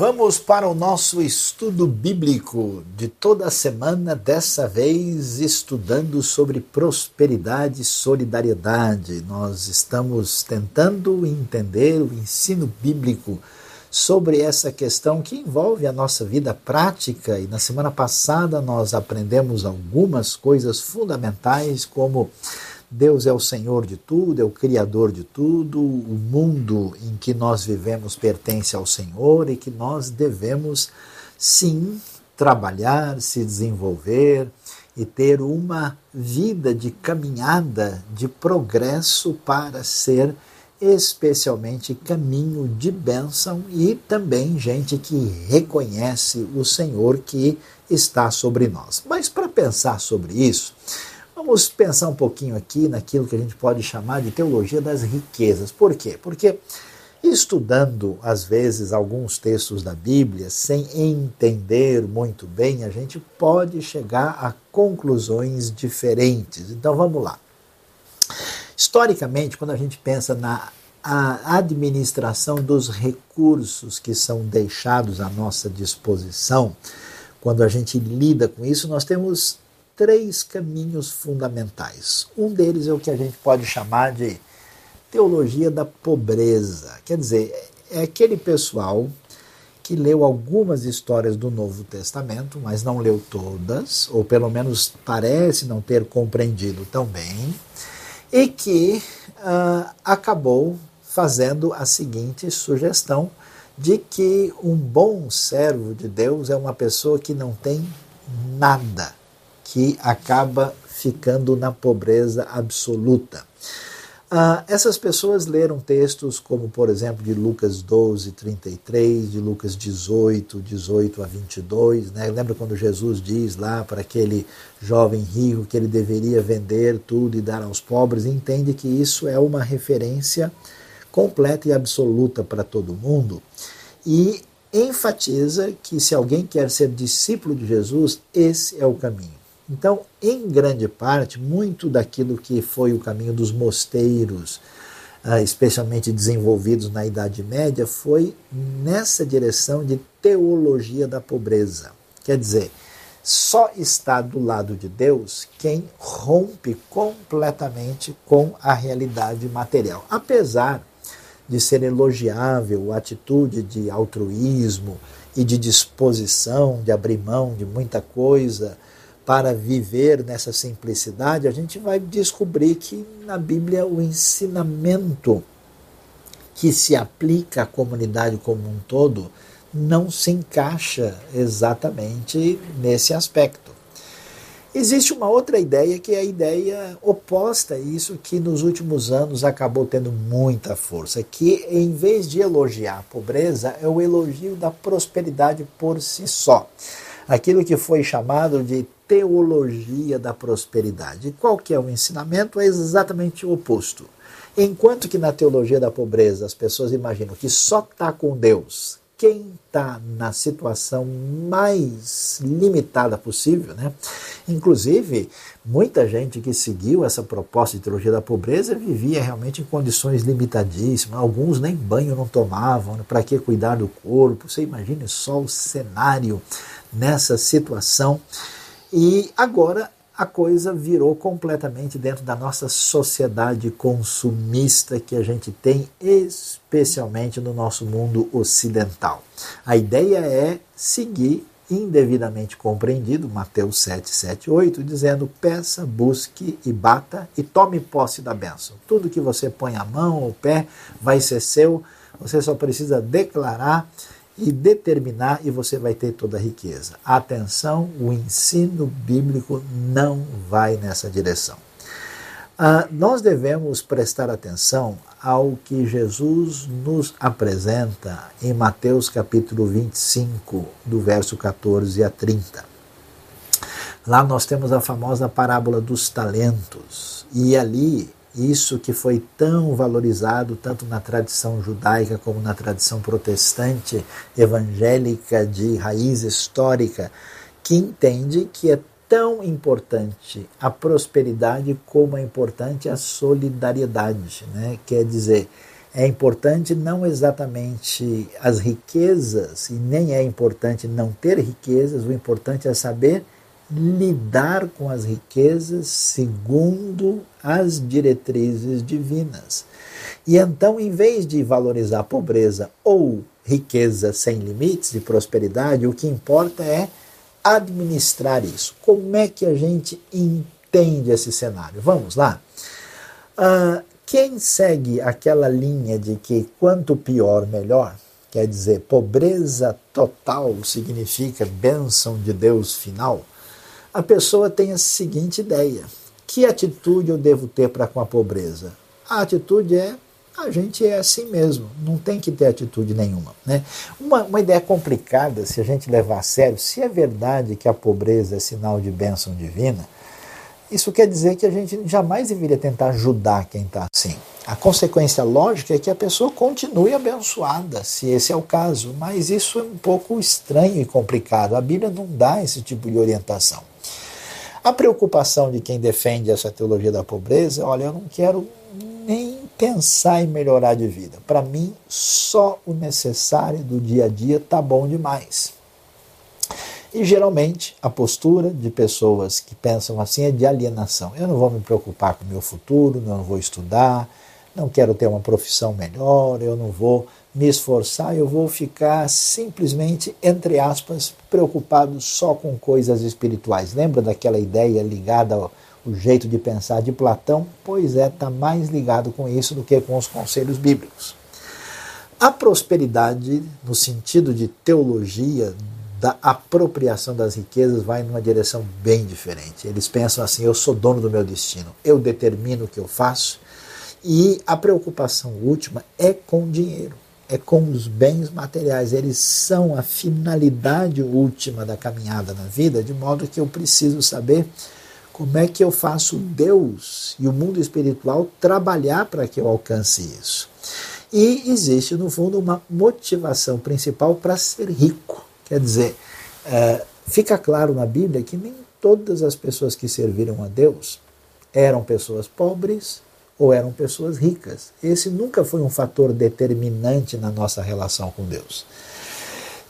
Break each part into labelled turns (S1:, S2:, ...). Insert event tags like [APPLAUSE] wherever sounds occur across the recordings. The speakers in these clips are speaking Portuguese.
S1: Vamos para o nosso estudo bíblico de toda semana, dessa vez estudando sobre prosperidade e solidariedade. Nós estamos tentando entender o ensino bíblico sobre essa questão que envolve a nossa vida prática. E na semana passada nós aprendemos algumas coisas fundamentais, como Deus é o Senhor de tudo, é o Criador de tudo, o mundo em que nós vivemos pertence ao Senhor e que nós devemos, sim, trabalhar, se desenvolver e ter uma vida de caminhada, de progresso para ser especialmente caminho de bênção e também gente que reconhece o Senhor que está sobre nós. Mas para pensar sobre isso, vamos pensar um pouquinho aqui naquilo que a gente pode chamar de teologia das riquezas. Por quê? Porque estudando às vezes alguns textos da Bíblia sem entender muito bem, a gente pode chegar a conclusões diferentes. Então vamos lá. Historicamente, quando a gente pensa na administração dos recursos que são deixados à nossa disposição, quando a gente lida com isso, nós temos três caminhos fundamentais. Um deles é o que a gente pode chamar de teologia da pobreza. Quer dizer, é aquele pessoal que leu algumas histórias do Novo Testamento, mas não leu todas, ou pelo menos parece não ter compreendido tão bem, e que uh, acabou fazendo a seguinte sugestão de que um bom servo de Deus é uma pessoa que não tem nada, que acaba ficando na pobreza absoluta. Ah, essas pessoas leram textos como, por exemplo, de Lucas 12, 33, de Lucas 18, 18 a 22. Né? Lembra quando Jesus diz lá para aquele jovem rico que ele deveria vender tudo e dar aos pobres? Entende que isso é uma referência completa e absoluta para todo mundo. E enfatiza que se alguém quer ser discípulo de Jesus, esse é o caminho. Então, em grande parte, muito daquilo que foi o caminho dos mosteiros, ah, especialmente desenvolvidos na Idade Média, foi nessa direção de teologia da pobreza. Quer dizer, só está do lado de Deus quem rompe completamente com a realidade material. Apesar de ser elogiável a atitude de altruísmo e de disposição de abrir mão de muita coisa, para viver nessa simplicidade, a gente vai descobrir que na Bíblia o ensinamento que se aplica à comunidade como um todo não se encaixa exatamente nesse aspecto. Existe uma outra ideia que é a ideia oposta a isso, que nos últimos anos acabou tendo muita força, que em vez de elogiar a pobreza, é o elogio da prosperidade por si só. Aquilo que foi chamado de teologia da prosperidade. Qual que é o ensinamento? É exatamente o oposto. Enquanto que na teologia da pobreza as pessoas imaginam que só está com Deus quem está na situação mais limitada possível, né? Inclusive, muita gente que seguiu essa proposta de teologia da pobreza vivia realmente em condições limitadíssimas. Alguns nem banho não tomavam, né? para que cuidar do corpo? Você imagine só o cenário nessa situação. E agora a coisa virou completamente dentro da nossa sociedade consumista que a gente tem, especialmente no nosso mundo ocidental. A ideia é seguir indevidamente compreendido, Mateus 7, 7, 8, dizendo: peça, busque e bata e tome posse da bênção. Tudo que você põe a mão ou pé vai ser seu, você só precisa declarar e determinar e você vai ter toda a riqueza. Atenção, o ensino bíblico não vai nessa direção. Ah, nós devemos prestar atenção ao que Jesus nos apresenta em Mateus capítulo 25, do verso 14 a 30. Lá nós temos a famosa parábola dos talentos, e ali isso que foi tão valorizado tanto na tradição judaica como na tradição protestante evangélica de raiz histórica, que entende que é tão importante a prosperidade como é importante a solidariedade. Né? Quer dizer, É importante não exatamente as riquezas, e nem é importante não ter riquezas, o importante é saber lidar com as riquezas segundo as diretrizes divinas. E então, em vez de valorizar a pobreza ou riqueza sem limites de prosperidade, o que importa é administrar isso. Como é que a gente entende esse cenário? Vamos lá. Uh, quem segue aquela linha de que quanto pior, melhor, quer dizer, pobreza total significa bênção de Deus final, a pessoa tem a seguinte ideia: que atitude eu devo ter para com a pobreza? A atitude é a gente é assim mesmo, não tem que ter atitude nenhuma. Né? Uma, uma ideia complicada, se a gente levar a sério, se é verdade que a pobreza é sinal de bênção divina, isso quer dizer que a gente jamais deveria tentar ajudar quem está assim. A consequência lógica é que a pessoa continue abençoada, se esse é o caso, mas isso é um pouco estranho e complicado. A Bíblia não dá esse tipo de orientação. A preocupação de quem defende essa teologia da pobreza, olha, eu não quero nem pensar em melhorar de vida. Para mim, só o necessário do dia a dia tá bom demais. E geralmente a postura de pessoas que pensam assim é de alienação. Eu não vou me preocupar com o meu futuro, não vou estudar, não quero ter uma profissão melhor, eu não vou me esforçar, eu vou ficar simplesmente, entre aspas, preocupado só com coisas espirituais. Lembra daquela ideia ligada ao o jeito de pensar de Platão? Pois é, está mais ligado com isso do que com os conselhos bíblicos. A prosperidade, no sentido de teologia, da apropriação das riquezas vai numa direção bem diferente. Eles pensam assim: eu sou dono do meu destino, eu determino o que eu faço. E a preocupação última é com dinheiro, é com os bens materiais. Eles são a finalidade última da caminhada na vida, de modo que eu preciso saber como é que eu faço Deus e o mundo espiritual trabalhar para que eu alcance isso. E existe, no fundo, uma motivação principal para ser rico. Quer dizer, é, fica claro na Bíblia que nem todas as pessoas que serviram a Deus eram pessoas pobres ou eram pessoas ricas. Esse nunca foi um fator determinante na nossa relação com Deus.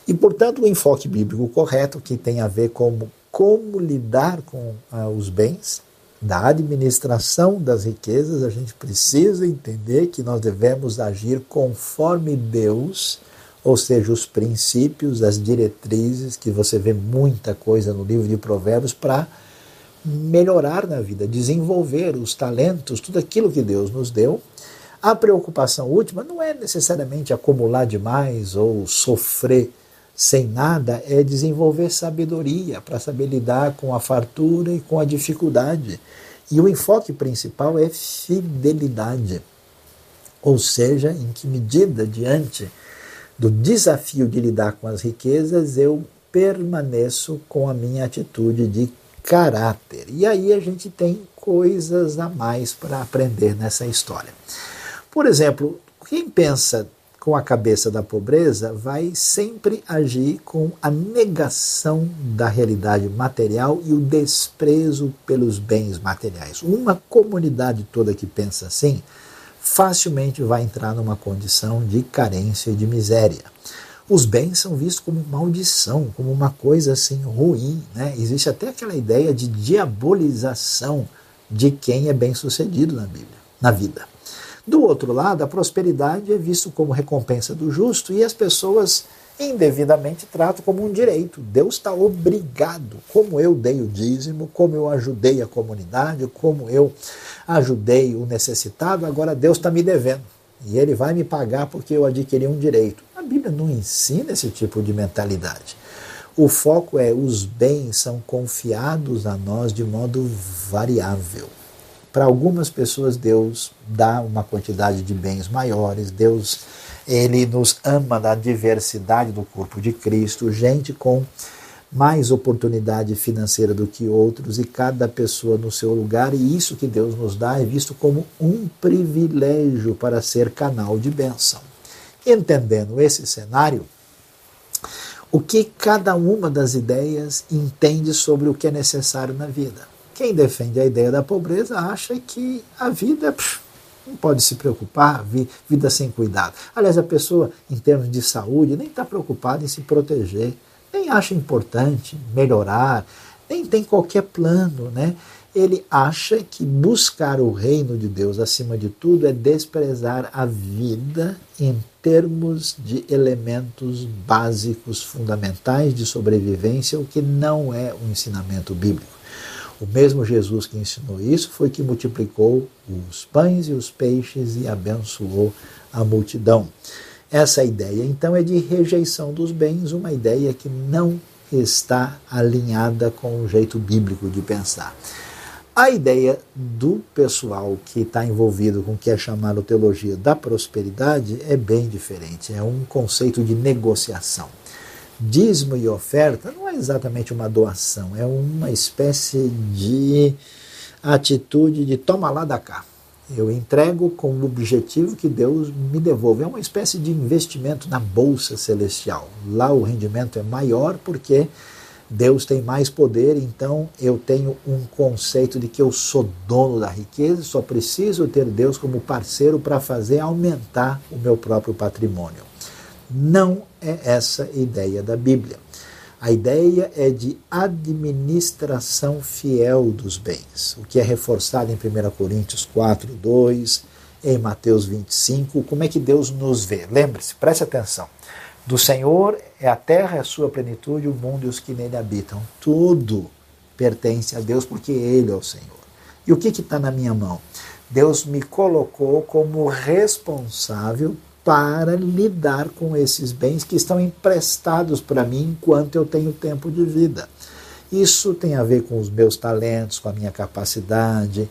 S1: E, portanto, o enfoque bíblico correto, que tem a ver com como lidar com ah, os bens, da administração das riquezas, a gente precisa entender que nós devemos agir conforme Deus ou seja, os princípios, as diretrizes, que você vê muita coisa no livro de Provérbios para melhorar na vida, desenvolver os talentos, tudo aquilo que Deus nos deu. A preocupação última não é necessariamente acumular demais ou sofrer sem nada, é desenvolver sabedoria para saber lidar com a fartura e com a dificuldade. E o enfoque principal é fidelidade. Ou seja, em que medida diante do desafio de lidar com as riquezas, eu permaneço com a minha atitude de caráter. E aí a gente tem coisas a mais para aprender nessa história. Por exemplo, quem pensa com a cabeça da pobreza vai sempre agir com a negação da realidade material e o desprezo pelos bens materiais. Uma comunidade toda que pensa assim facilmente vai entrar numa condição de carência e de miséria. Os bens são vistos como maldição, como uma coisa assim ruim. Né? Existe até aquela ideia de diabolização de quem é bem sucedido na Bíblia, na vida. Do outro lado, a prosperidade é visto como recompensa do justo e as pessoas indevidamente tratam como um direito. Deus está obrigado, como eu dei o dízimo, como eu ajudei a comunidade, como eu ajudei o necessitado, agora Deus está me devendo. E ele vai me pagar porque eu adquiri um direito. A Bíblia não ensina esse tipo de mentalidade. O foco é os bens são confiados a nós de modo variável. Para algumas pessoas Deus dá uma quantidade de bens maiores, Deus ele nos ama na diversidade do corpo de Cristo, gente com mais oportunidade financeira do que outros e cada pessoa no seu lugar, e isso que Deus nos dá é visto como um privilégio para ser canal de bênção. Entendendo esse cenário, o que cada uma das ideias entende sobre o que é necessário na vida. Quem defende a ideia da pobreza acha que a vida pff, Não pode se preocupar, vida sem cuidado. Aliás, a pessoa, em termos de saúde, nem está preocupada em se proteger, nem acha importante melhorar, nem tem qualquer plano, né? Ele acha que buscar o reino de Deus acima de tudo é desprezar a vida em termos de elementos básicos, fundamentais de sobrevivência, o que não é um ensinamento bíblico. O mesmo Jesus que ensinou isso foi que multiplicou os pães e os peixes e abençoou a multidão. Essa ideia, então, é de rejeição dos bens, uma ideia que não está alinhada com o jeito bíblico de pensar. A ideia do pessoal que está envolvido com o que é chamado teologia da prosperidade é bem diferente. É um conceito de negociação. Dízimo e oferta não é exatamente uma doação, é uma espécie de atitude de toma lá da cá. Eu entrego com o objetivo que Deus me devolva. É uma espécie de investimento na bolsa celestial. Lá o rendimento é maior porque Deus tem mais poder, então eu tenho um conceito de que eu sou dono da riqueza, só preciso ter Deus como parceiro para fazer aumentar o meu próprio patrimônio. Não é essa a ideia da Bíblia. A ideia é de administração fiel dos bens, o que é reforçado em 1 Coríntios 4, 2, em Mateus 25. Como é que Deus nos vê? Lembre-se, preste atenção. Do Senhor é a terra, é a sua plenitude, o mundo e os que nele habitam. Tudo pertence a Deus porque Ele é o Senhor. E o que está na minha mão? Deus me colocou como responsável para lidar com esses bens que estão emprestados para mim enquanto eu tenho tempo de vida. Isso tem a ver com os meus talentos, com a minha capacidade,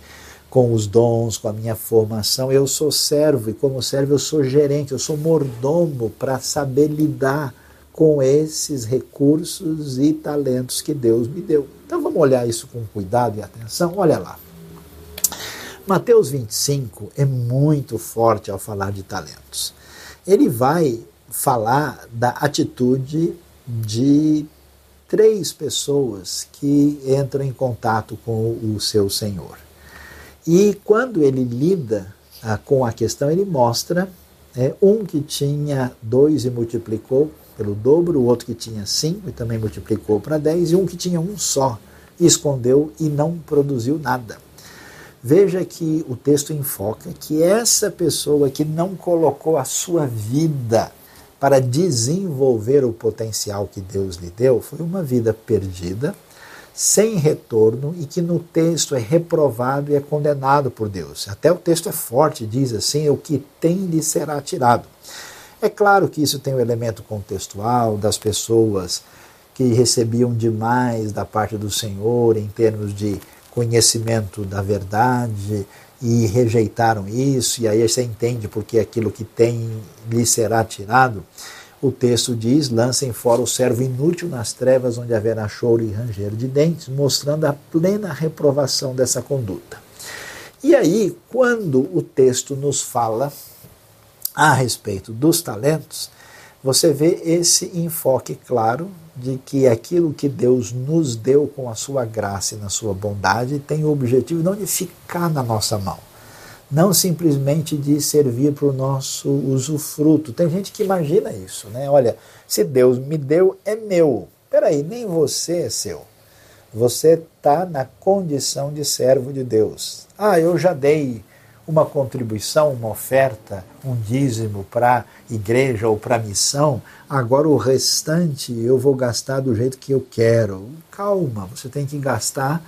S1: com os dons, com a minha formação. Eu sou servo e, como servo, eu sou gerente, eu sou mordomo para saber lidar com esses recursos e talentos que Deus me deu. Então vamos olhar isso com cuidado e atenção. Olha lá. Mateus 25 é muito forte ao falar de talentos. Ele vai falar da atitude de três pessoas que entram em contato com o seu Senhor. E quando ele lida ah, com a questão, ele mostra é, um que tinha dois e multiplicou pelo dobro, o outro que tinha cinco e também multiplicou para dez, e um que tinha um só, escondeu e não produziu nada. Veja que o texto enfoca que essa pessoa que não colocou a sua vida para desenvolver o potencial que Deus lhe deu foi uma vida perdida sem retorno e que no texto é reprovado e é condenado por Deus. Até o texto é forte, diz assim: o que tem lhe será tirado. É claro que isso tem o um elemento contextual das pessoas que recebiam demais da parte do Senhor em termos de conhecimento da verdade e rejeitaram isso, e aí você entende porque aquilo que tem lhe será tirado o texto diz: lancem fora o servo inútil nas trevas, onde haverá choro e ranger de dentes, mostrando a plena reprovação dessa conduta. E aí, quando o texto nos fala a respeito dos talentos, você vê esse enfoque claro de que aquilo que Deus nos deu com a sua graça e na sua bondade tem o objetivo não de ficar na nossa mão, não simplesmente de servir para o nosso usufruto. Tem gente que imagina isso, né? Olha, se Deus me deu, é meu. Peraí, nem você é seu. Você está na condição de servo de Deus. Ah, eu já dei uma contribuição, uma oferta, um dízimo para a igreja ou para a missão, agora o restante eu vou gastar do jeito que eu quero. Calma, você tem que gastar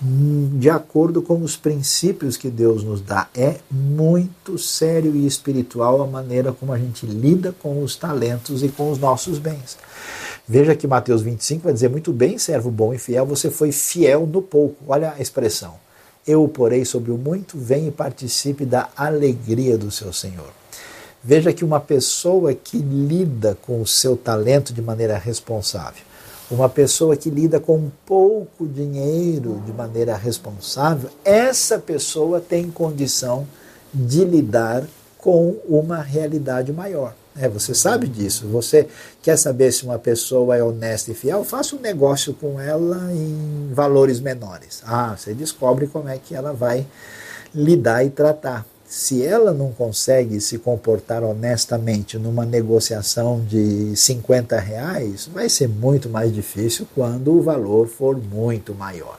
S1: de acordo com os princípios que Deus nos dá. É muito sério e espiritual a maneira como a gente lida com os talentos e com os nossos bens. Veja que Mateus 25 vai dizer muito bem, servo bom e fiel, você foi fiel no pouco. Olha a expressão. Eu o porei sobre o muito, vem e participe da alegria do seu Senhor. Veja que uma pessoa que lida com o seu talento de maneira responsável, uma pessoa que lida com pouco dinheiro de maneira responsável, essa pessoa tem condição de lidar com uma realidade maior. É, você sabe disso. Você quer saber se uma pessoa é honesta e fiel? Faça um negócio com ela em valores menores. Ah, você descobre como é que ela vai lidar e tratar. se ela não consegue se comportar honestamente numa negociação de 50 reais, vai ser muito mais difícil quando o valor for muito maior.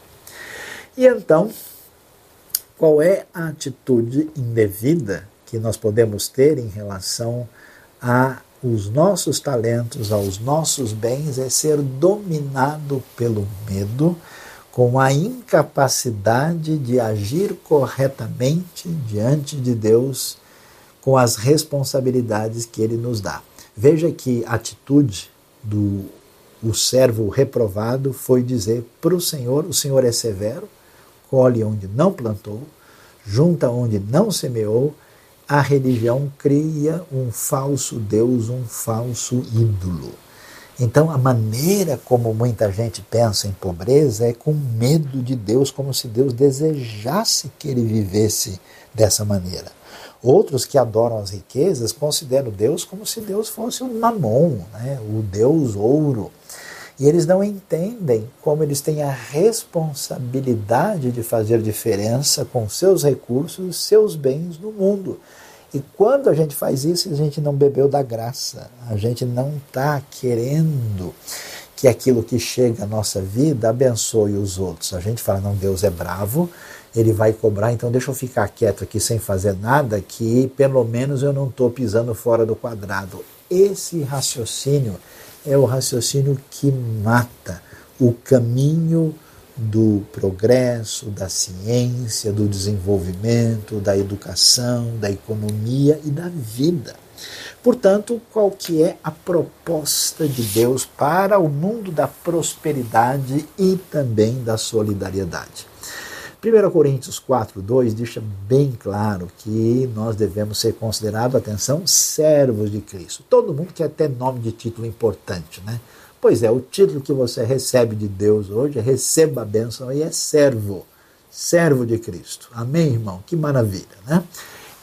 S1: E então, qual é a atitude indevida que nós podemos ter em relação a os nossos talentos, aos nossos bens, é ser dominado pelo medo, com a incapacidade de agir corretamente diante de Deus, com as responsabilidades que Ele nos dá. Veja que atitude do o servo reprovado foi dizer para o Senhor: o Senhor é severo, colhe onde não plantou, junta onde não semeou a religião cria um falso Deus, um falso ídolo. Então, a maneira como muita gente pensa em pobreza é com medo de Deus, como se Deus desejasse que ele vivesse dessa maneira. Outros que adoram as riquezas consideram Deus como se Deus fosse um mamon, né? o Deus ouro. E eles não entendem como eles têm a responsabilidade de fazer diferença com seus recursos, seus bens no mundo. E quando a gente faz isso, a gente não bebeu da graça, a gente não está querendo que aquilo que chega à nossa vida abençoe os outros. A gente fala, não, Deus é bravo, ele vai cobrar, então deixa eu ficar quieto aqui sem fazer nada, que pelo menos eu não estou pisando fora do quadrado. Esse raciocínio é o raciocínio que mata o caminho do progresso, da ciência, do desenvolvimento, da educação, da economia e da vida. Portanto, qual que é a proposta de Deus para o mundo da prosperidade e também da solidariedade? 1 Coríntios 4, 2 deixa bem claro que nós devemos ser considerados, atenção, servos de Cristo. Todo mundo quer ter nome de título importante, né? Pois é, o título que você recebe de Deus hoje é receba a bênção e é servo, servo de Cristo. Amém, irmão? Que maravilha, né?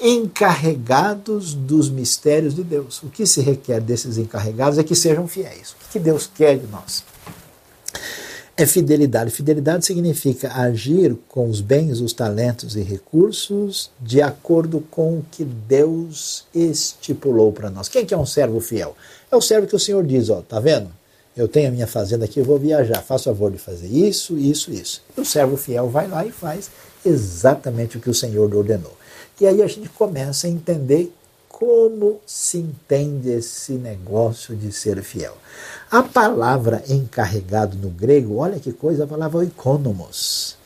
S1: Encarregados dos mistérios de Deus. O que se requer desses encarregados é que sejam fiéis. O que Deus quer de nós? É fidelidade. Fidelidade significa agir com os bens, os talentos e recursos de acordo com o que Deus estipulou para nós. Quem que é um servo fiel? É o servo que o Senhor diz, ó, tá vendo? eu tenho a minha fazenda aqui, eu vou viajar, faço favor de fazer isso, isso, isso. E o servo fiel vai lá e faz exatamente o que o Senhor ordenou. E aí a gente começa a entender como se entende esse negócio de ser fiel. A palavra encarregado no grego, olha que coisa, a palavra economos,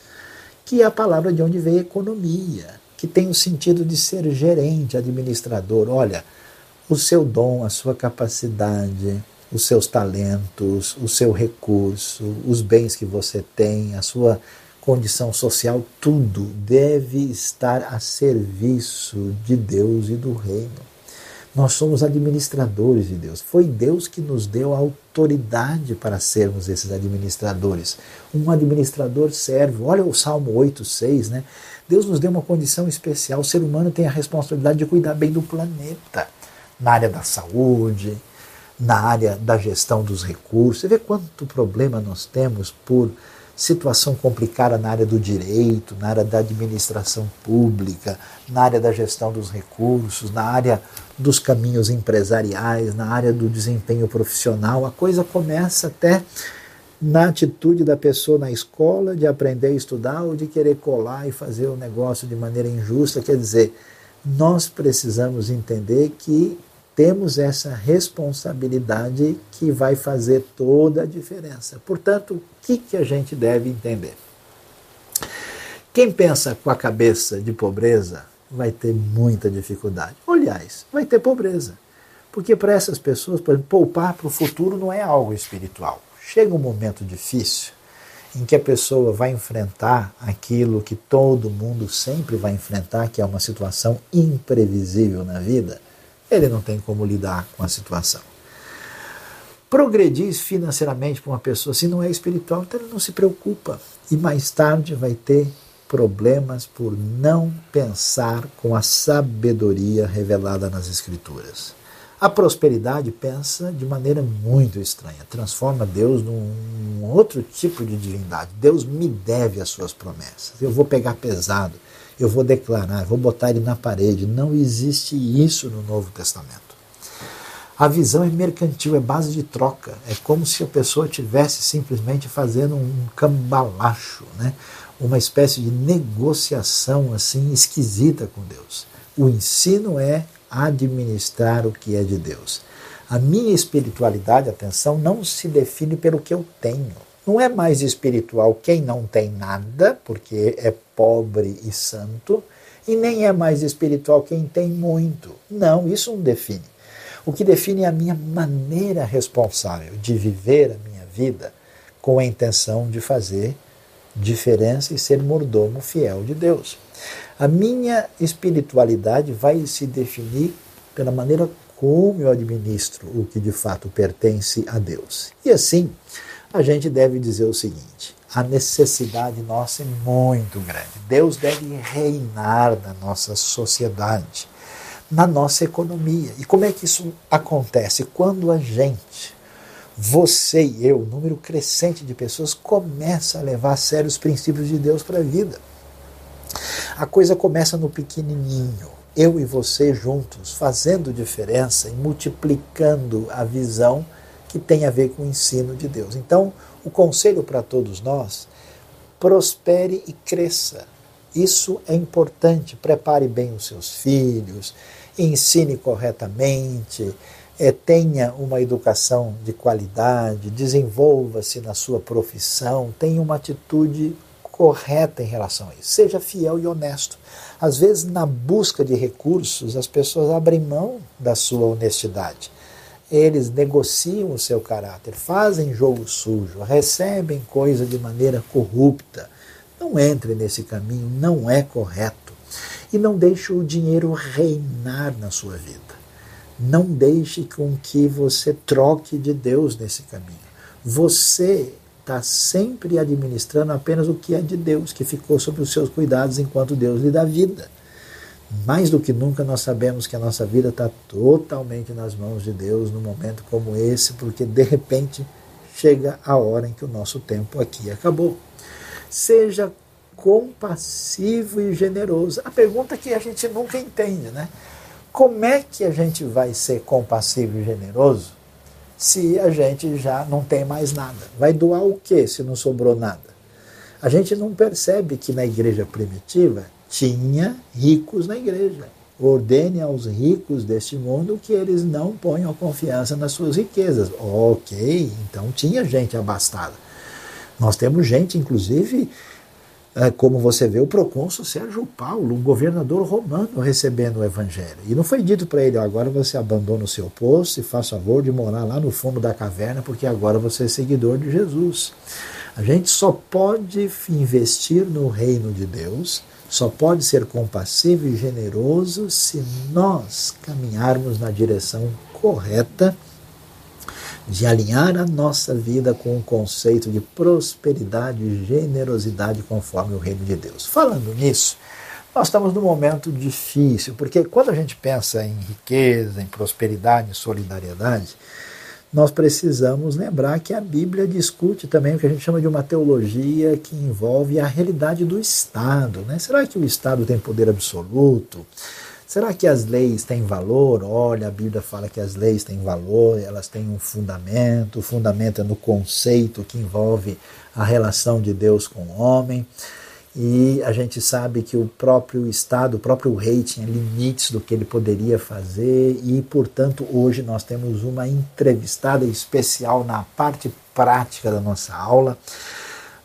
S1: que é a palavra de onde veio economia, que tem o sentido de ser gerente, administrador. Olha, o seu dom, a sua capacidade, os seus talentos, o seu recurso, os bens que você tem, a sua condição social, tudo deve estar a serviço de Deus e do reino. Nós somos administradores de Deus. Foi Deus que nos deu a autoridade para sermos esses administradores. Um administrador servo. Olha o Salmo 8, 6, né? Deus nos deu uma condição especial. O ser humano tem a responsabilidade de cuidar bem do planeta, na área da saúde, na área da gestão dos recursos. Você vê quanto problema nós temos por situação complicada na área do direito, na área da administração pública, na área da gestão dos recursos, na área dos caminhos empresariais, na área do desempenho profissional. A coisa começa até na atitude da pessoa na escola de aprender a estudar ou de querer colar e fazer o negócio de maneira injusta. Quer dizer, nós precisamos entender que temos essa responsabilidade que vai fazer toda a diferença. Portanto, o que, que a gente deve entender? Quem pensa com a cabeça de pobreza vai ter muita dificuldade. Aliás, vai ter pobreza. Porque para essas pessoas, por exemplo, poupar para o futuro não é algo espiritual. Chega um momento difícil em que a pessoa vai enfrentar aquilo que todo mundo sempre vai enfrentar, que é uma situação imprevisível na vida ele não tem como lidar com a situação. Progredir financeiramente para uma pessoa se não é espiritual, então ele não se preocupa. E mais tarde vai ter problemas por não pensar com a sabedoria revelada nas Escrituras. A prosperidade pensa de maneira muito estranha, transforma Deus num outro tipo de divindade. Deus me deve as suas promessas, eu vou pegar pesado, eu vou declarar, vou botar ele na parede. Não existe isso no Novo Testamento. A visão é mercantil, é base de troca. É como se a pessoa tivesse simplesmente fazendo um cambalacho, né? uma espécie de negociação assim esquisita com Deus. O ensino é administrar o que é de Deus. A minha espiritualidade, atenção, não se define pelo que eu tenho. Não é mais espiritual quem não tem nada, porque é pobre e santo, e nem é mais espiritual quem tem muito. Não, isso não define. O que define é a minha maneira responsável de viver a minha vida com a intenção de fazer diferença e ser mordomo fiel de Deus. A minha espiritualidade vai se definir pela maneira como eu administro o que de fato pertence a Deus. E assim, a gente deve dizer o seguinte: a necessidade nossa é muito grande. Deus deve reinar na nossa sociedade na nossa economia. E como é que isso acontece? Quando a gente, você e eu, número crescente de pessoas, começa a levar a sério os princípios de Deus para a vida. A coisa começa no pequenininho, eu e você juntos, fazendo diferença e multiplicando a visão que tem a ver com o ensino de Deus. Então, o conselho para todos nós, prospere e cresça. Isso é importante. Prepare bem os seus filhos, ensine corretamente, é, tenha uma educação de qualidade, desenvolva-se na sua profissão, tenha uma atitude correta em relação a isso. Seja fiel e honesto. Às vezes, na busca de recursos, as pessoas abrem mão da sua honestidade. Eles negociam o seu caráter, fazem jogo sujo, recebem coisa de maneira corrupta. Não entre nesse caminho, não é correto e não deixe o dinheiro reinar na sua vida. Não deixe com que você troque de Deus nesse caminho. Você está sempre administrando apenas o que é de Deus, que ficou sob os seus cuidados enquanto Deus lhe dá vida. Mais do que nunca nós sabemos que a nossa vida está totalmente nas mãos de Deus num momento como esse, porque de repente chega a hora em que o nosso tempo aqui acabou. Seja compassivo e generoso. A pergunta que a gente nunca entende, né? Como é que a gente vai ser compassivo e generoso se a gente já não tem mais nada? Vai doar o que se não sobrou nada? A gente não percebe que na igreja primitiva tinha ricos na igreja. Ordene aos ricos deste mundo que eles não ponham confiança nas suas riquezas. Ok, então tinha gente abastada. Nós temos gente, inclusive, é, como você vê, o procônsul Sérgio Paulo, um governador romano, recebendo o evangelho. E não foi dito para ele, agora você abandona o seu posto e faz favor de morar lá no fundo da caverna, porque agora você é seguidor de Jesus. A gente só pode investir no reino de Deus, só pode ser compassivo e generoso se nós caminharmos na direção correta de alinhar a nossa vida com o conceito de prosperidade e generosidade conforme o reino de Deus. Falando nisso, nós estamos num momento difícil, porque quando a gente pensa em riqueza, em prosperidade, em solidariedade, nós precisamos lembrar que a Bíblia discute também o que a gente chama de uma teologia que envolve a realidade do Estado. Né? Será que o Estado tem poder absoluto? Será que as leis têm valor? Olha, a Bíblia fala que as leis têm valor, elas têm um fundamento, o fundamento é no conceito que envolve a relação de Deus com o homem. E a gente sabe que o próprio Estado, o próprio rei tinha limites do que ele poderia fazer, e portanto hoje nós temos uma entrevistada especial na parte prática da nossa aula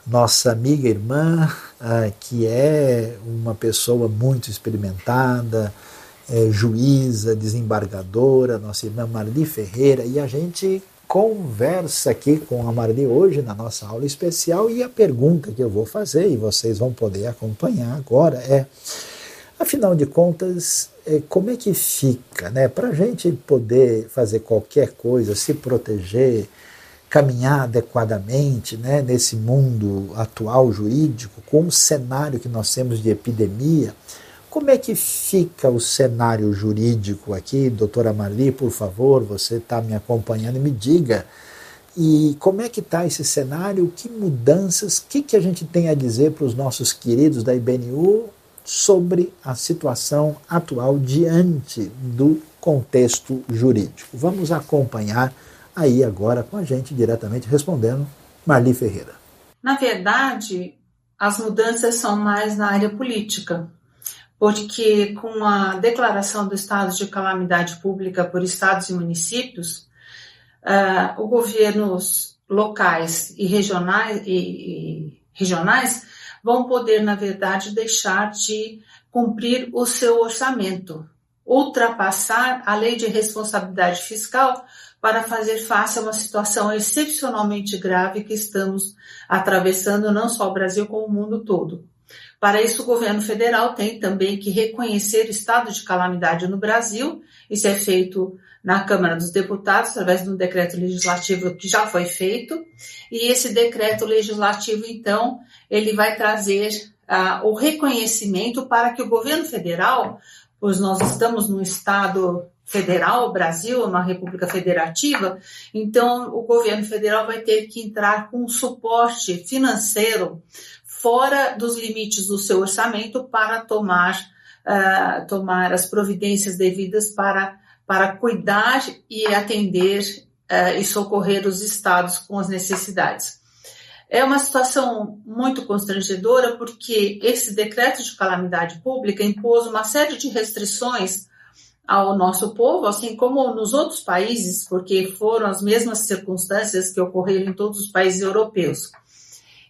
S1: nossa amiga irmã, ah, que é uma pessoa muito experimentada, é, juíza, desembargadora, nossa irmã Marli Ferreira, e a gente conversa aqui com a Marli hoje na nossa aula especial e a pergunta que eu vou fazer, e vocês vão poder acompanhar agora, é, afinal de contas, é, como é que fica, né? Para a gente poder fazer qualquer coisa, se proteger, caminhar adequadamente né, nesse mundo atual jurídico, com o cenário que nós temos de epidemia, como é que fica o cenário jurídico aqui, doutora Marli, por favor, você está me acompanhando, me diga. E como é que está esse cenário? Que mudanças? O que, que a gente tem a dizer para os nossos queridos da IBNU sobre a situação atual diante do contexto jurídico. Vamos acompanhar aí agora com a gente diretamente respondendo Marli Ferreira.
S2: Na verdade, as mudanças são mais na área política, porque com a declaração do estado de calamidade pública por estados e municípios, uh, os governos locais e regionais, e, e regionais vão poder, na verdade, deixar de cumprir o seu orçamento, ultrapassar a lei de responsabilidade fiscal para fazer face a uma situação excepcionalmente grave que estamos atravessando não só o Brasil, como o mundo todo. Para isso, o governo federal tem também que reconhecer o estado de calamidade no Brasil. Isso é feito na Câmara dos Deputados, através de um decreto legislativo que já foi feito. E esse decreto legislativo, então, ele vai trazer uh, o reconhecimento para que o governo federal, pois nós estamos num estado federal, Brasil, uma república federativa, então o governo federal vai ter que entrar com suporte financeiro fora dos limites do seu orçamento para tomar, uh, tomar as providências devidas para, para cuidar e atender uh, e socorrer os estados com as necessidades. É uma situação muito constrangedora porque esse decreto de calamidade pública impôs uma série de restrições ao nosso povo, assim como nos outros países, porque foram as mesmas circunstâncias que ocorreram em todos os países europeus.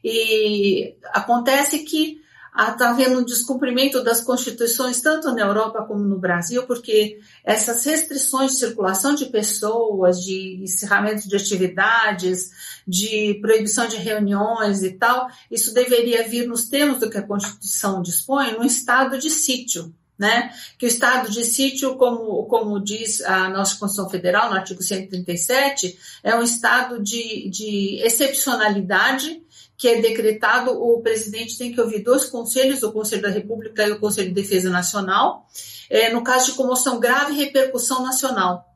S2: E acontece que está havendo um descumprimento das constituições, tanto na Europa como no Brasil, porque essas restrições de circulação de pessoas, de encerramento de atividades, de proibição de reuniões e tal, isso deveria vir nos termos do que a Constituição dispõe, no estado de sítio. Né? Que o estado de sítio, como, como diz a nossa Constituição Federal, no artigo 137, é um estado de, de excepcionalidade que é decretado, o presidente tem que ouvir dois conselhos, o Conselho da República e o Conselho de Defesa Nacional, é, no caso de comoção grave e repercussão nacional.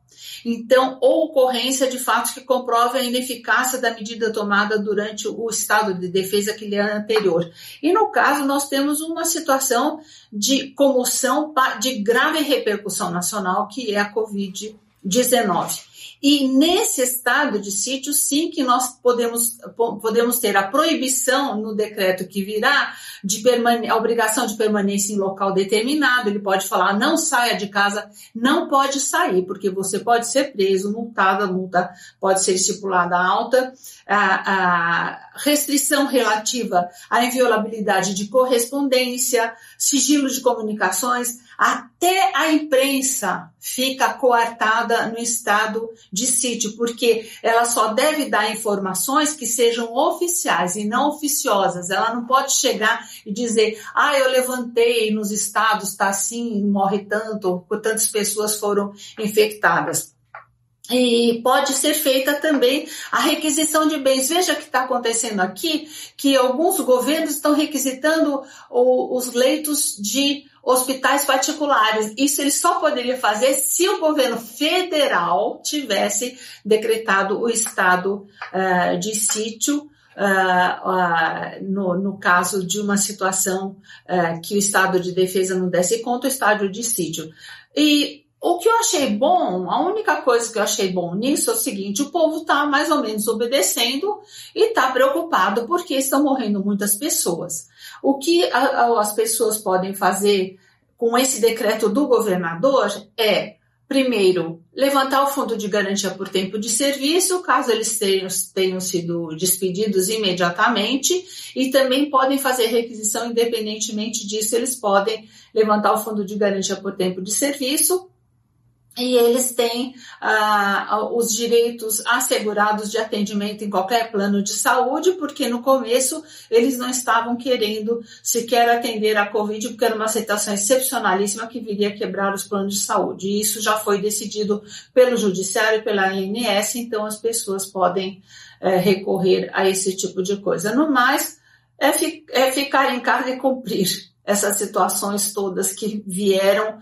S2: Então, ou ocorrência de fatos que comprovem a ineficácia da medida tomada durante o estado de defesa aquele ano anterior. E no caso, nós temos uma situação de comoção de grave repercussão nacional, que é a Covid-19. E nesse estado de sítio, sim, que nós podemos, podemos ter a proibição no decreto que virá de a obrigação de permanência em local determinado. Ele pode falar, não saia de casa, não pode sair, porque você pode ser preso, multado, a multa pode ser estipulada alta. A, a restrição relativa à inviolabilidade de correspondência, sigilo de comunicações, até a imprensa fica coartada no estado de sítio, porque ela só deve dar informações que sejam oficiais e não oficiosas. Ela não pode chegar e dizer, ah, eu levantei nos estados, tá assim, morre tanto, tantas pessoas foram infectadas. E pode ser feita também a requisição de bens. Veja o que está acontecendo aqui, que alguns governos estão requisitando os leitos de hospitais particulares. Isso ele só poderia fazer se o governo federal tivesse decretado o estado uh, de sítio Uh, uh, no, no, caso de uma situação uh, que o estado de defesa não desse conta, o estado de sítio. E o que eu achei bom, a única coisa que eu achei bom nisso é o seguinte: o povo está mais ou menos obedecendo e está preocupado porque estão morrendo muitas pessoas. O que a, a, as pessoas podem fazer com esse decreto do governador é, primeiro, levantar o fundo de garantia por tempo de serviço, caso eles tenham, tenham sido despedidos imediatamente, e também podem fazer requisição, independentemente disso, eles podem levantar o fundo de garantia por tempo de serviço e eles têm ah, os direitos assegurados de atendimento em qualquer plano de saúde, porque no começo eles não estavam querendo sequer atender a Covid, porque era uma situação excepcionalíssima que viria quebrar os planos de saúde. E isso já foi decidido pelo Judiciário e pela ANS, então as pessoas podem é, recorrer a esse tipo de coisa. No mais, é, fi é ficar em casa e cumprir essas situações todas que vieram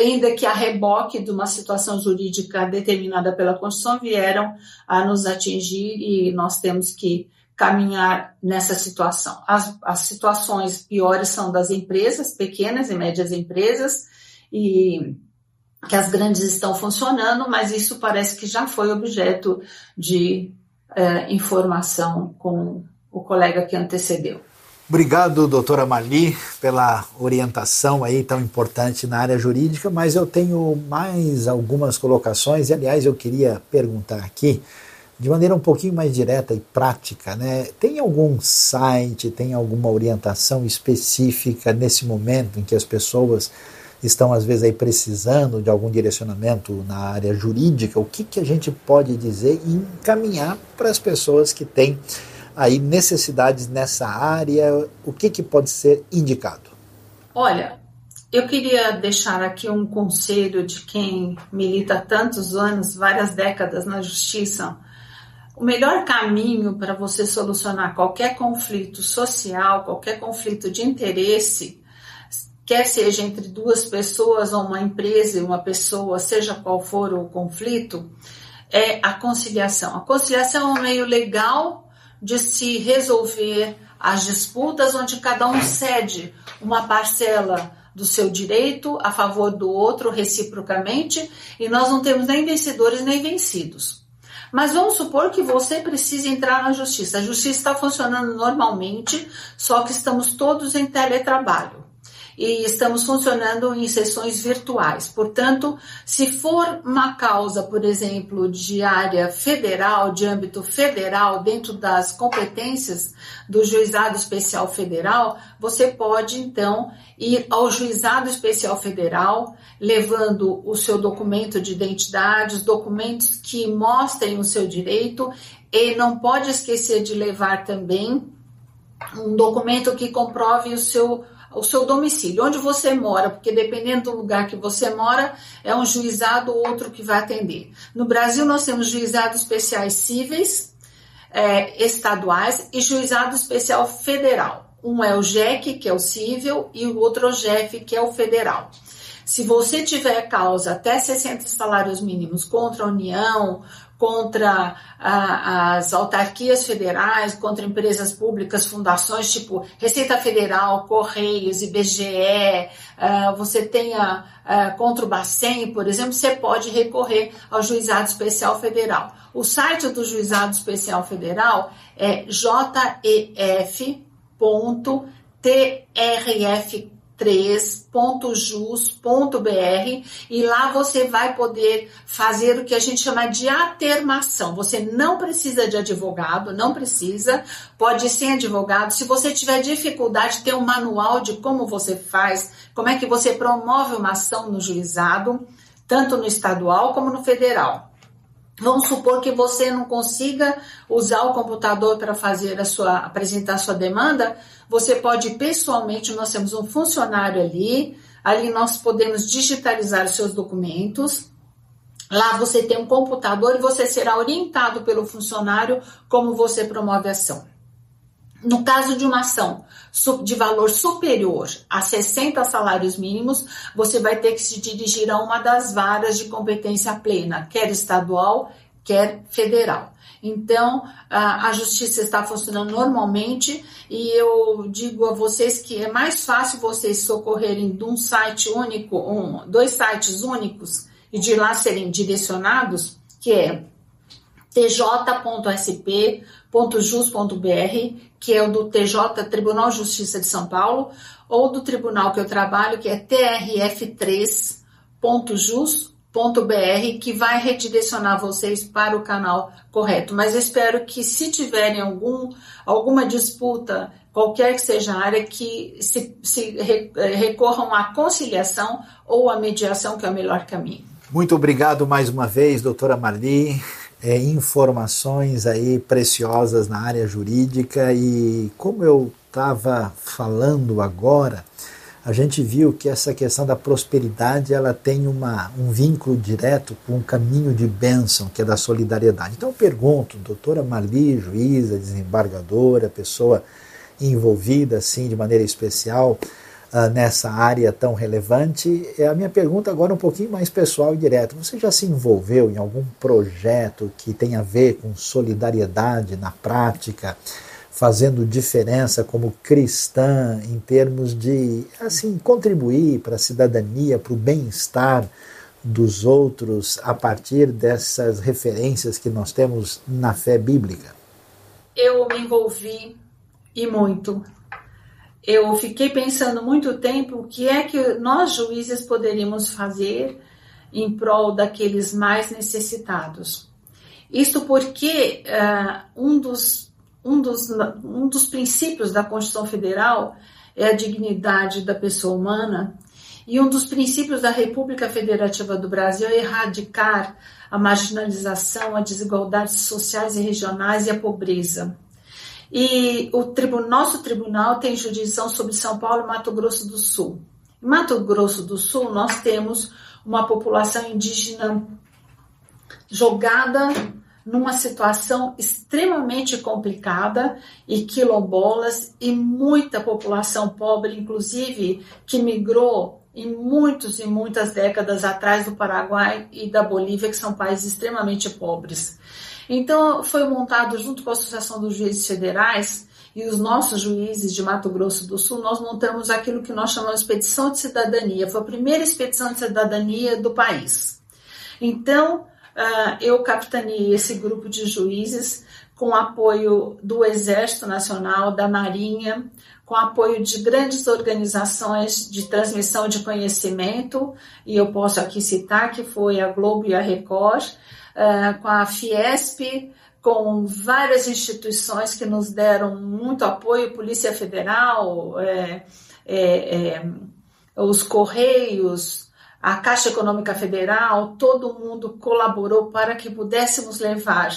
S2: ainda que a reboque de uma situação jurídica determinada pela Constituição, vieram a nos atingir e nós temos que caminhar nessa situação. As, as situações piores são das empresas, pequenas e médias empresas, e que as grandes estão funcionando, mas isso parece que já foi objeto de é, informação com o colega que antecedeu.
S1: Obrigado, doutora Mali, pela orientação aí tão importante na área jurídica, mas eu tenho mais algumas colocações e, aliás, eu queria perguntar aqui, de maneira um pouquinho mais direta e prática, né? Tem algum site, tem alguma orientação específica nesse momento em que as pessoas estão, às vezes, aí precisando de algum direcionamento na área jurídica? O que, que a gente pode dizer e encaminhar para as pessoas que têm aí necessidades nessa área? O que, que pode ser indicado?
S2: Olha, eu queria deixar aqui um conselho de quem milita tantos anos, várias décadas na justiça. O melhor caminho para você solucionar qualquer conflito social, qualquer conflito de interesse, quer seja entre duas pessoas ou uma empresa e uma pessoa, seja qual for o conflito, é a conciliação. A conciliação é um meio legal de se resolver as disputas onde cada um cede uma parcela do seu direito a favor do outro reciprocamente e nós não temos nem vencedores nem vencidos. Mas vamos supor que você precise entrar na justiça. A justiça está funcionando normalmente, só que estamos todos em teletrabalho e estamos funcionando em sessões virtuais. Portanto, se for uma causa, por exemplo, de área federal, de âmbito federal, dentro das competências do Juizado Especial Federal, você pode então ir ao Juizado Especial Federal, levando o seu documento de identidade, os documentos que mostrem o seu direito, e não pode esquecer de levar também um documento que comprove o seu o seu domicílio, onde você mora, porque dependendo do lugar que você mora, é um juizado ou outro que vai atender. No Brasil, nós temos juizados especiais cíveis, é, estaduais e juizado especial federal. Um é o JEC, que é o civil, e o outro é o JEF, que é o federal. Se você tiver causa até 60 salários mínimos contra a União, contra ah, as autarquias federais, contra empresas públicas, fundações tipo Receita Federal, Correios, IBGE, ah, você tenha ah, contra o Bacen, por exemplo, você pode recorrer ao Juizado Especial Federal. O site do Juizado Especial Federal é jef.trf 3.jus.br e lá você vai poder fazer o que a gente chama de atermação. Você não precisa de advogado, não precisa, pode ser advogado. Se você tiver dificuldade, tem um manual de como você faz, como é que você promove uma ação no juizado, tanto no estadual como no federal. Vamos supor que você não consiga usar o computador para fazer a sua apresentar a sua demanda, você pode pessoalmente, nós temos um funcionário ali, ali nós podemos digitalizar os seus documentos. Lá você tem um computador e você será orientado pelo funcionário como você promove a ação. No caso de uma ação de valor superior a 60 salários mínimos, você vai ter que se dirigir a uma das varas de competência plena, quer estadual, quer federal. Então, a justiça está funcionando normalmente e eu digo a vocês que é mais fácil vocês socorrerem de um site único, um, dois sites únicos e de lá serem direcionados, que é tj.sp .jus.br, que é o do TJ, Tribunal de Justiça de São Paulo, ou do tribunal que eu trabalho, que é trf3.jus.br, que vai redirecionar vocês para o canal correto. Mas espero que se tiverem algum, alguma disputa, qualquer que seja a área, que se, se recorram à conciliação ou à mediação, que é o melhor caminho.
S1: Muito obrigado mais uma vez, doutora Marli é, informações aí preciosas na área jurídica e como eu estava falando agora, a gente viu que essa questão da prosperidade ela tem uma, um vínculo direto com um caminho de bênção, que é da solidariedade. Então eu pergunto, doutora Mali, juíza, desembargadora, pessoa envolvida assim de maneira especial uh, nessa área tão relevante. É a minha pergunta agora um pouquinho mais pessoal e direta. Você já se envolveu em algum projeto que tem a ver com solidariedade na prática? fazendo diferença como cristã em termos de assim contribuir para a cidadania, para o bem-estar dos outros a partir dessas referências que nós temos na fé bíblica?
S2: Eu me envolvi e muito. Eu fiquei pensando muito tempo o que é que nós juízes poderíamos fazer em prol daqueles mais necessitados. Isso porque uh, um, dos, um, dos, um dos princípios da Constituição Federal é a dignidade da pessoa humana e um dos princípios da República Federativa do Brasil é erradicar a marginalização, as desigualdades sociais e regionais e a pobreza. E o nosso tribunal tem jurisdição sobre São Paulo e Mato Grosso do Sul. Em Mato Grosso do Sul, nós temos uma população indígena jogada numa situação extremamente complicada e quilombolas e muita população pobre, inclusive que migrou em muitos e muitas décadas atrás do Paraguai e da Bolívia, que são países extremamente pobres. Então, foi montado junto com a Associação dos Juízes Federais e os nossos juízes de Mato Grosso do Sul, nós montamos aquilo que nós chamamos de expedição de cidadania. Foi a primeira expedição de cidadania do país. Então, uh, eu capitaneei esse grupo de juízes com apoio do Exército Nacional, da Marinha, com apoio de grandes organizações de transmissão de conhecimento, e eu posso aqui citar que foi a Globo e a Record, com a Fiesp, com várias instituições que nos deram muito apoio, Polícia Federal, é, é, é, os Correios, a Caixa Econômica Federal, todo mundo colaborou para que pudéssemos levar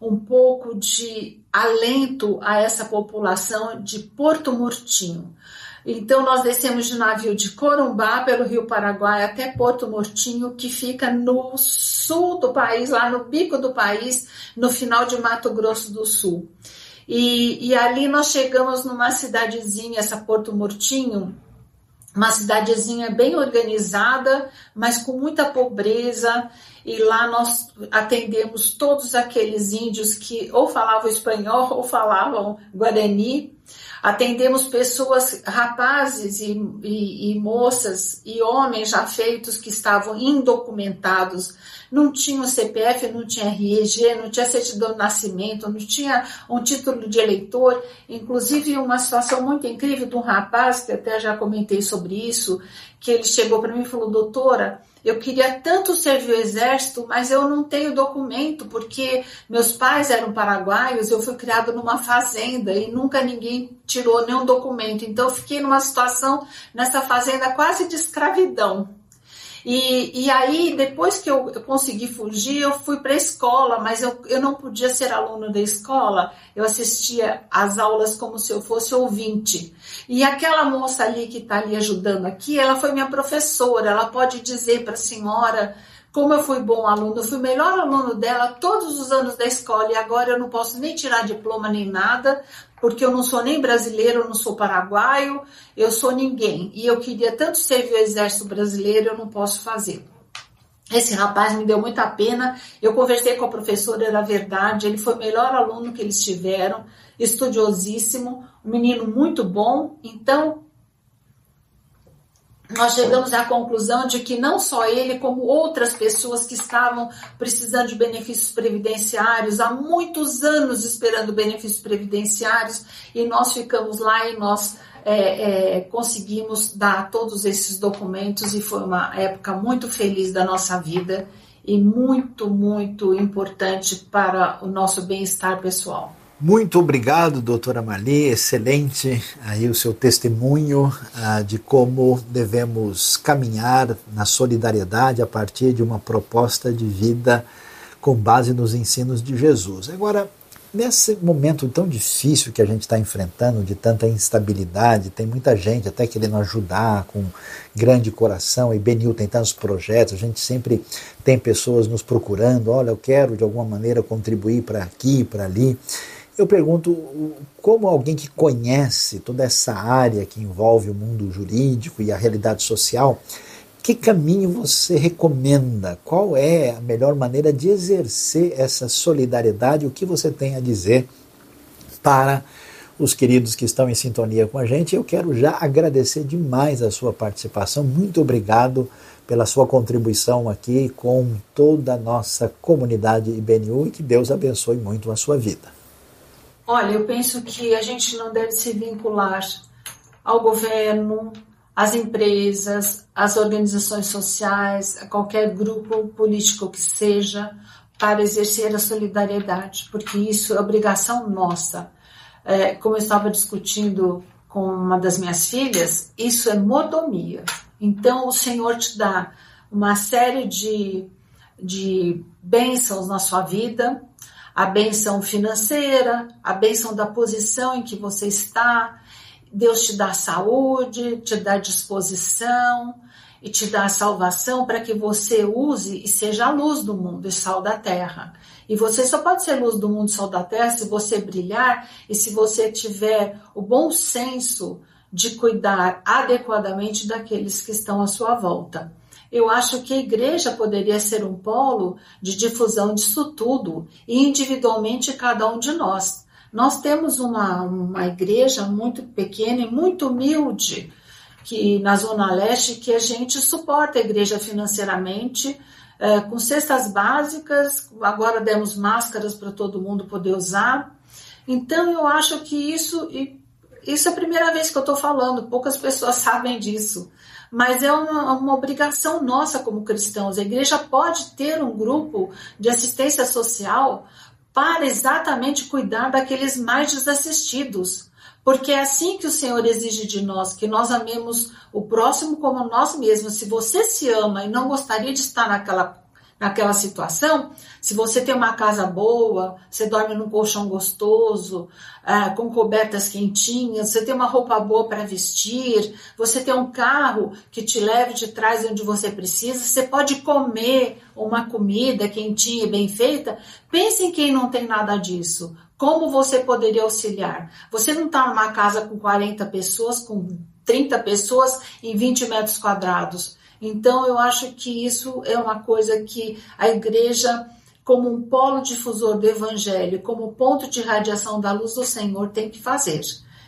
S2: um pouco de alento a essa população de Porto Murtinho. Então, nós descemos de navio de Corumbá pelo Rio Paraguai até Porto Murtinho, que fica no sul do país, lá no bico do país, no final de Mato Grosso do Sul. E, e ali nós chegamos numa cidadezinha, essa Porto Murtinho, uma cidadezinha bem organizada, mas com muita pobreza, e lá nós atendemos todos aqueles índios que ou falavam espanhol ou falavam guarani. Atendemos pessoas, rapazes e, e, e moças e homens já feitos que estavam indocumentados não tinha CPF, não tinha RG, não tinha certidão de nascimento, não tinha um título de eleitor. Inclusive, uma situação muito incrível de um rapaz, que até já comentei sobre isso, que ele chegou para mim e falou: Doutora, eu queria tanto servir o exército, mas eu não tenho documento, porque meus pais eram paraguaios, eu fui criado numa fazenda e nunca ninguém tirou nenhum documento. Então eu fiquei numa situação nessa fazenda quase de escravidão. E, e aí, depois que eu, eu consegui fugir, eu fui para a escola, mas eu, eu não podia ser aluno da escola, eu assistia às aulas como se eu fosse ouvinte. E aquela moça ali que está ali ajudando aqui, ela foi minha professora, ela pode dizer para a senhora como eu fui bom aluno, eu fui o melhor aluno dela todos os anos da escola e agora eu não posso nem tirar diploma nem nada, porque eu não sou nem brasileiro, eu não sou paraguaio, eu sou ninguém. E eu queria tanto servir o exército brasileiro, eu não posso fazer. Esse rapaz me deu muita pena. Eu conversei com a professora, era verdade. Ele foi o melhor aluno que eles tiveram, estudiosíssimo, um menino muito bom. Então, nós chegamos à conclusão de que não só ele, como outras pessoas que estavam precisando de benefícios previdenciários, há muitos anos esperando benefícios previdenciários, e nós ficamos lá e nós é, é, conseguimos dar todos esses documentos, e foi uma época muito feliz da nossa vida e muito, muito importante para o nosso bem-estar pessoal.
S1: Muito obrigado, doutora Mali. Excelente aí o seu testemunho ah, de como devemos caminhar na solidariedade a partir de uma proposta de vida com base nos ensinos de Jesus. Agora, nesse momento tão difícil que a gente está enfrentando, de tanta instabilidade, tem muita gente até querendo ajudar com grande coração, e Benil tem tantos projetos, a gente sempre tem pessoas nos procurando, olha, eu quero de alguma maneira contribuir para aqui, para ali. Eu pergunto, como alguém que conhece toda essa área que envolve o mundo jurídico e a realidade social, que caminho você recomenda? Qual é a melhor maneira de exercer essa solidariedade? O que você tem a dizer para os queridos que estão em sintonia com a gente. Eu quero já agradecer demais a sua participação. Muito obrigado pela sua contribuição aqui com toda a nossa comunidade IBNU e que Deus abençoe muito a sua vida.
S2: Olha, eu penso que a gente não deve se vincular ao governo, às empresas, às organizações sociais, a qualquer grupo político que seja, para exercer a solidariedade, porque isso é obrigação nossa. É, como eu estava discutindo com uma das minhas filhas, isso é mordomia. Então o Senhor te dá uma série de, de bênçãos na sua vida, a bênção financeira, a bênção da posição em que você está, Deus te dá saúde, te dá disposição e te dá salvação para que você use e seja a luz do mundo e sal da terra. E você só pode ser luz do mundo e sal da terra se você brilhar e se você tiver o bom senso de cuidar adequadamente daqueles que estão à sua volta. Eu acho que a igreja poderia ser um polo de difusão disso tudo, e individualmente cada um de nós. Nós temos uma, uma igreja muito pequena e muito humilde que na Zona Leste que a gente suporta a igreja financeiramente, é, com cestas básicas, agora demos máscaras para todo mundo poder usar. Então eu acho que isso, isso é a primeira vez que eu estou falando, poucas pessoas [LAUGHS] sabem disso. Mas é uma, uma obrigação nossa como cristãos. A igreja pode ter um grupo de assistência social para exatamente cuidar daqueles mais desassistidos. Porque é assim que o Senhor exige de nós, que nós amemos o próximo como nós mesmos. Se você se ama e não gostaria de estar naquela naquela situação, se você tem uma casa boa, você dorme num colchão gostoso, é, com cobertas quentinhas, você tem uma roupa boa para vestir, você tem um carro que te leve de trás onde você precisa, você pode comer uma comida quentinha e bem feita. Pense em quem não tem nada disso. Como você poderia auxiliar? Você não está numa casa com 40 pessoas, com 30 pessoas em 20 metros quadrados. Então, eu acho que isso é uma coisa que a igreja, como um polo difusor do evangelho, como ponto de radiação da luz do Senhor, tem que fazer.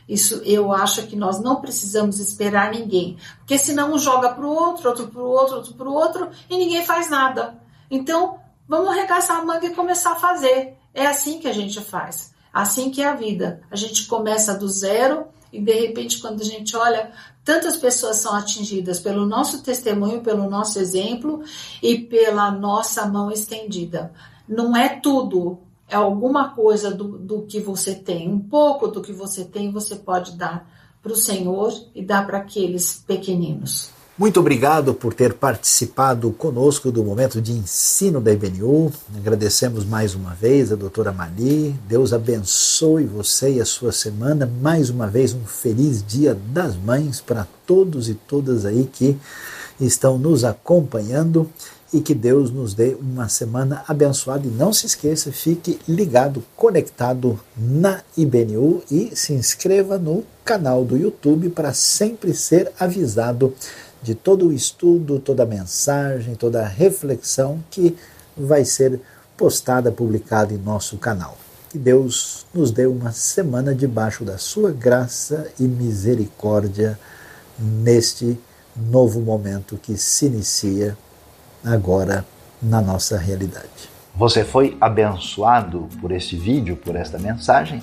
S2: Isso eu acho que nós não precisamos esperar ninguém, porque senão um joga para o outro, outro para o outro, outro para o outro e ninguém faz nada. Então, vamos arregaçar a manga e começar a fazer. É assim que a gente faz. Assim que é a vida. A gente começa do zero e de repente, quando a gente olha, tantas pessoas são atingidas pelo nosso testemunho, pelo nosso exemplo e pela nossa mão estendida. Não é tudo, é alguma coisa do, do que você tem. Um pouco do que você tem você pode dar para o Senhor e dar para aqueles pequeninos.
S1: Muito obrigado por ter participado conosco do momento de ensino da IBNU. Agradecemos mais uma vez a doutora Mali. Deus abençoe você e a sua semana. Mais uma vez, um feliz Dia das Mães para todos e todas aí que estão nos acompanhando e que Deus nos dê uma semana abençoada. E não se esqueça, fique ligado, conectado na IBNU e se inscreva no canal do YouTube para sempre ser avisado de todo o estudo, toda a mensagem, toda a reflexão que vai ser postada, publicada em nosso canal. Que Deus nos dê uma semana debaixo da sua graça e misericórdia neste novo momento que se inicia agora na nossa realidade.
S3: Você foi abençoado por este vídeo, por esta mensagem?